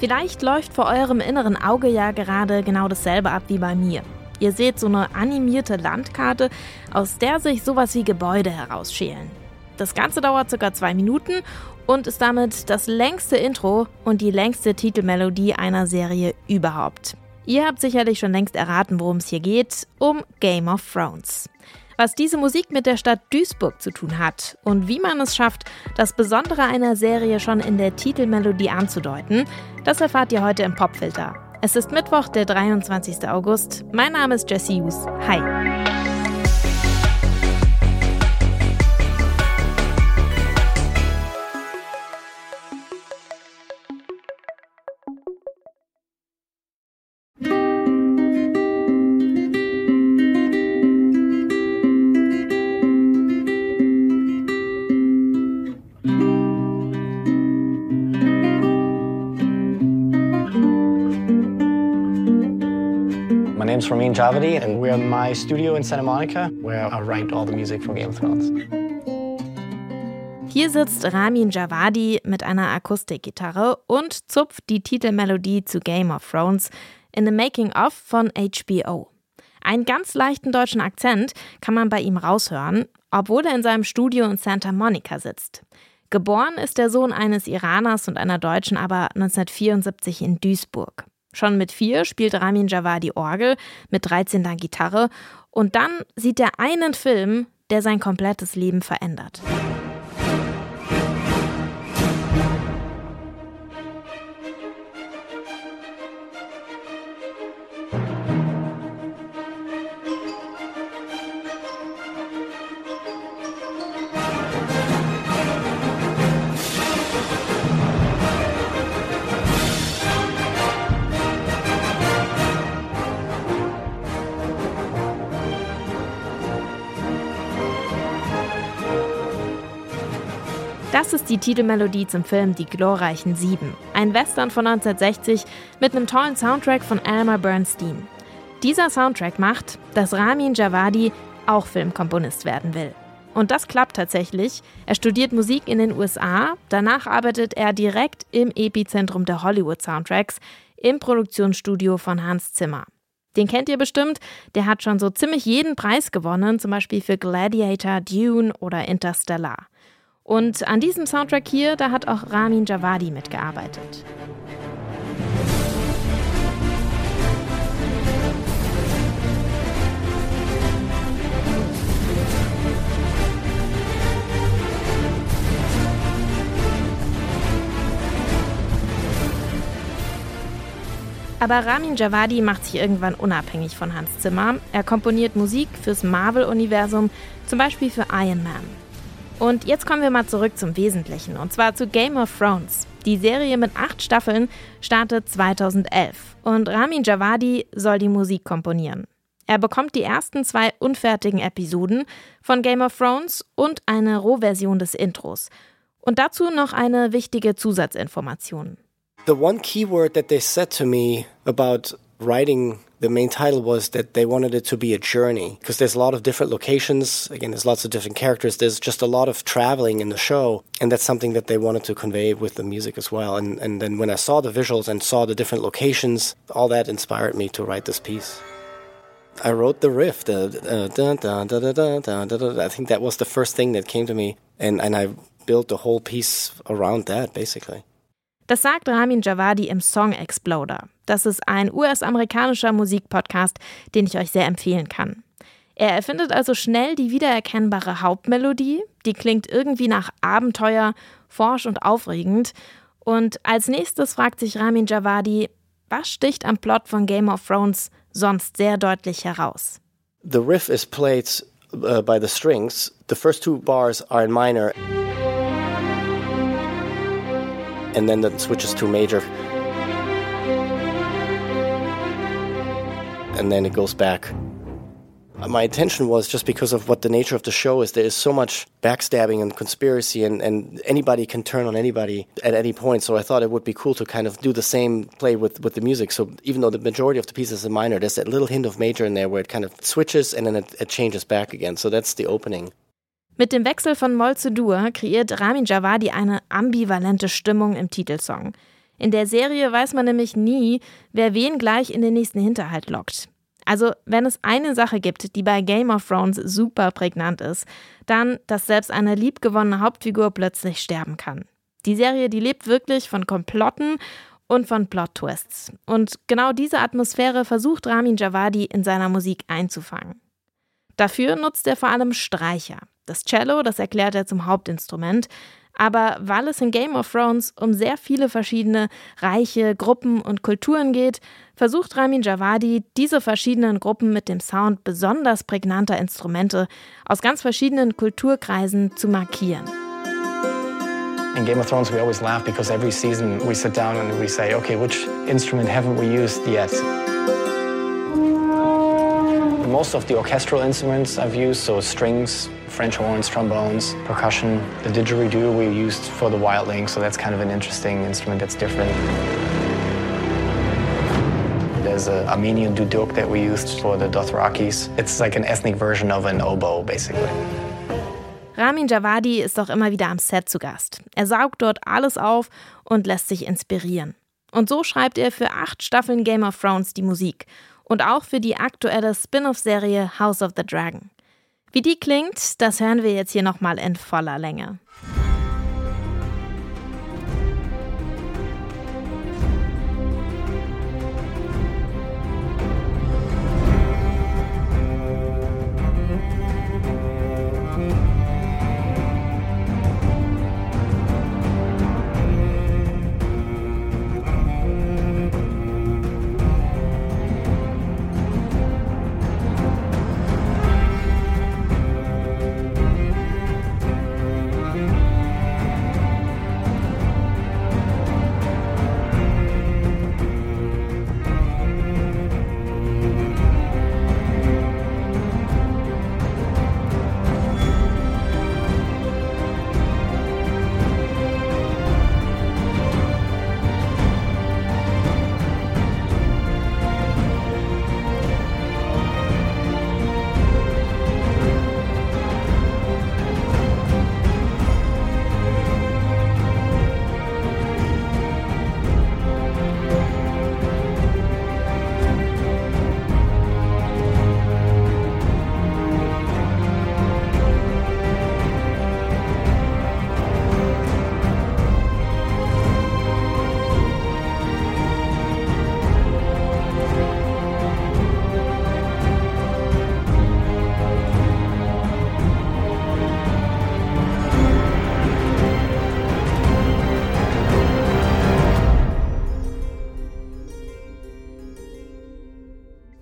Vielleicht läuft vor eurem inneren Auge ja gerade genau dasselbe ab wie bei mir. Ihr seht so eine animierte Landkarte, aus der sich sowas wie Gebäude herausschälen. Das Ganze dauert circa zwei Minuten und ist damit das längste Intro und die längste Titelmelodie einer Serie überhaupt. Ihr habt sicherlich schon längst erraten, worum es hier geht, um Game of Thrones. Was diese Musik mit der Stadt Duisburg zu tun hat und wie man es schafft, das Besondere einer Serie schon in der Titelmelodie anzudeuten, das erfahrt ihr heute im Popfilter. Es ist Mittwoch, der 23. August. Mein Name ist Jesse Hughes. Hi. Name's Ramin Javadi, and we're in my studio in Santa Monica, where I write all the music for Game of Thrones. Hier sitzt Ramin Javadi mit einer Akustikgitarre und zupft die Titelmelodie zu Game of Thrones in The Making of von HBO. Einen ganz leichten deutschen Akzent kann man bei ihm raushören, obwohl er in seinem Studio in Santa Monica sitzt. Geboren ist der Sohn eines Iraners und einer Deutschen aber 1974 in Duisburg. Schon mit vier spielt Ramin Javadi Orgel, mit 13 dann Gitarre und dann sieht er einen Film, der sein komplettes Leben verändert. Das ist die Titelmelodie zum Film Die glorreichen Sieben, ein Western von 1960 mit einem tollen Soundtrack von Elmer Bernstein. Dieser Soundtrack macht, dass Ramin Javadi auch Filmkomponist werden will. Und das klappt tatsächlich. Er studiert Musik in den USA, danach arbeitet er direkt im Epizentrum der Hollywood-Soundtracks im Produktionsstudio von Hans Zimmer. Den kennt ihr bestimmt, der hat schon so ziemlich jeden Preis gewonnen, zum Beispiel für Gladiator, Dune oder Interstellar. Und an diesem Soundtrack hier, da hat auch Ramin Javadi mitgearbeitet. Aber Ramin Javadi macht sich irgendwann unabhängig von Hans Zimmer. Er komponiert Musik fürs Marvel-Universum, zum Beispiel für Iron Man. Und jetzt kommen wir mal zurück zum Wesentlichen, und zwar zu Game of Thrones. Die Serie mit acht Staffeln startet 2011 und Ramin Javadi soll die Musik komponieren. Er bekommt die ersten zwei unfertigen Episoden von Game of Thrones und eine Rohversion des Intros. Und dazu noch eine wichtige Zusatzinformation. The one keyword that they said to me about writing the main title was that they wanted it to be a journey because there's a lot of different locations. Again, there's lots of different characters. There's just a lot of traveling in the show. And that's something that they wanted to convey with the music as well. And, and then when I saw the visuals and saw the different locations, all that inspired me to write this piece. I wrote the riff. I think that was the first thing that came to me. And, and I built the whole piece around that, basically. Das sagt Ramin Javadi im Song Exploder. Das ist ein US-amerikanischer Musikpodcast, den ich euch sehr empfehlen kann. Er erfindet also schnell die wiedererkennbare Hauptmelodie, die klingt irgendwie nach Abenteuer, forsch und aufregend. Und als nächstes fragt sich Ramin Javadi, was sticht am Plot von Game of Thrones sonst sehr deutlich heraus? The riff is played uh, by the strings. The first two bars are in minor. and then it switches to major. And then it goes back. Uh, my intention was just because of what the nature of the show is, there is so much backstabbing and conspiracy, and, and anybody can turn on anybody at any point. So I thought it would be cool to kind of do the same play with, with the music. So even though the majority of the pieces are minor, there's that little hint of major in there where it kind of switches and then it, it changes back again. So that's the opening. Mit dem Wechsel von Moll zu Dur kreiert Ramin Javadi eine ambivalente Stimmung im Titelsong. In der Serie weiß man nämlich nie, wer wen gleich in den nächsten Hinterhalt lockt. Also, wenn es eine Sache gibt, die bei Game of Thrones super prägnant ist, dann, dass selbst eine liebgewonnene Hauptfigur plötzlich sterben kann. Die Serie, die lebt wirklich von Komplotten und von Plot-Twists. Und genau diese Atmosphäre versucht Ramin Javadi in seiner Musik einzufangen. Dafür nutzt er vor allem Streicher. Das Cello, das erklärt er zum Hauptinstrument. Aber weil es in Game of Thrones um sehr viele verschiedene reiche Gruppen und Kulturen geht, versucht Ramin Javadi, diese verschiedenen Gruppen mit dem Sound besonders prägnanter Instrumente aus ganz verschiedenen Kulturkreisen zu markieren. In Game of Thrones, we always laugh because every season we sit down and we say, okay, which instrument haven't we used yet? Most of the orchestral instruments I've used, so strings, French horns, trombones, percussion. The didgeridoo we used for the wildling, so that's kind of an interesting instrument that's different. There's an Armenian duduk that we used for the Dothrakis. It's like an ethnic version of an oboe, basically. Ramin Javadi ist auch immer wieder am Set zu Gast. Er saugt dort alles auf und lässt sich inspirieren. Und so schreibt er für acht Staffeln Game of Thrones die Musik und auch für die aktuelle Spin-off-Serie House of the Dragon. Wie die klingt, das hören wir jetzt hier nochmal in voller Länge.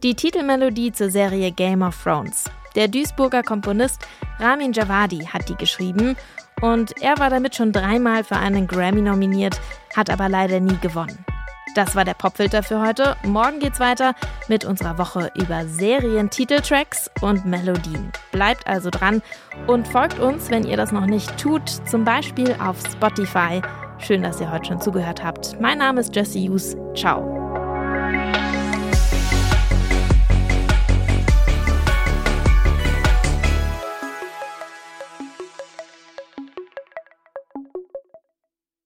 Die Titelmelodie zur Serie Game of Thrones. Der Duisburger Komponist Ramin Javadi hat die geschrieben und er war damit schon dreimal für einen Grammy nominiert, hat aber leider nie gewonnen. Das war der Popfilter für heute. Morgen geht's weiter mit unserer Woche über Serien, Titeltracks und Melodien. Bleibt also dran und folgt uns, wenn ihr das noch nicht tut, zum Beispiel auf Spotify. Schön, dass ihr heute schon zugehört habt. Mein Name ist Jesse Hughes. Ciao.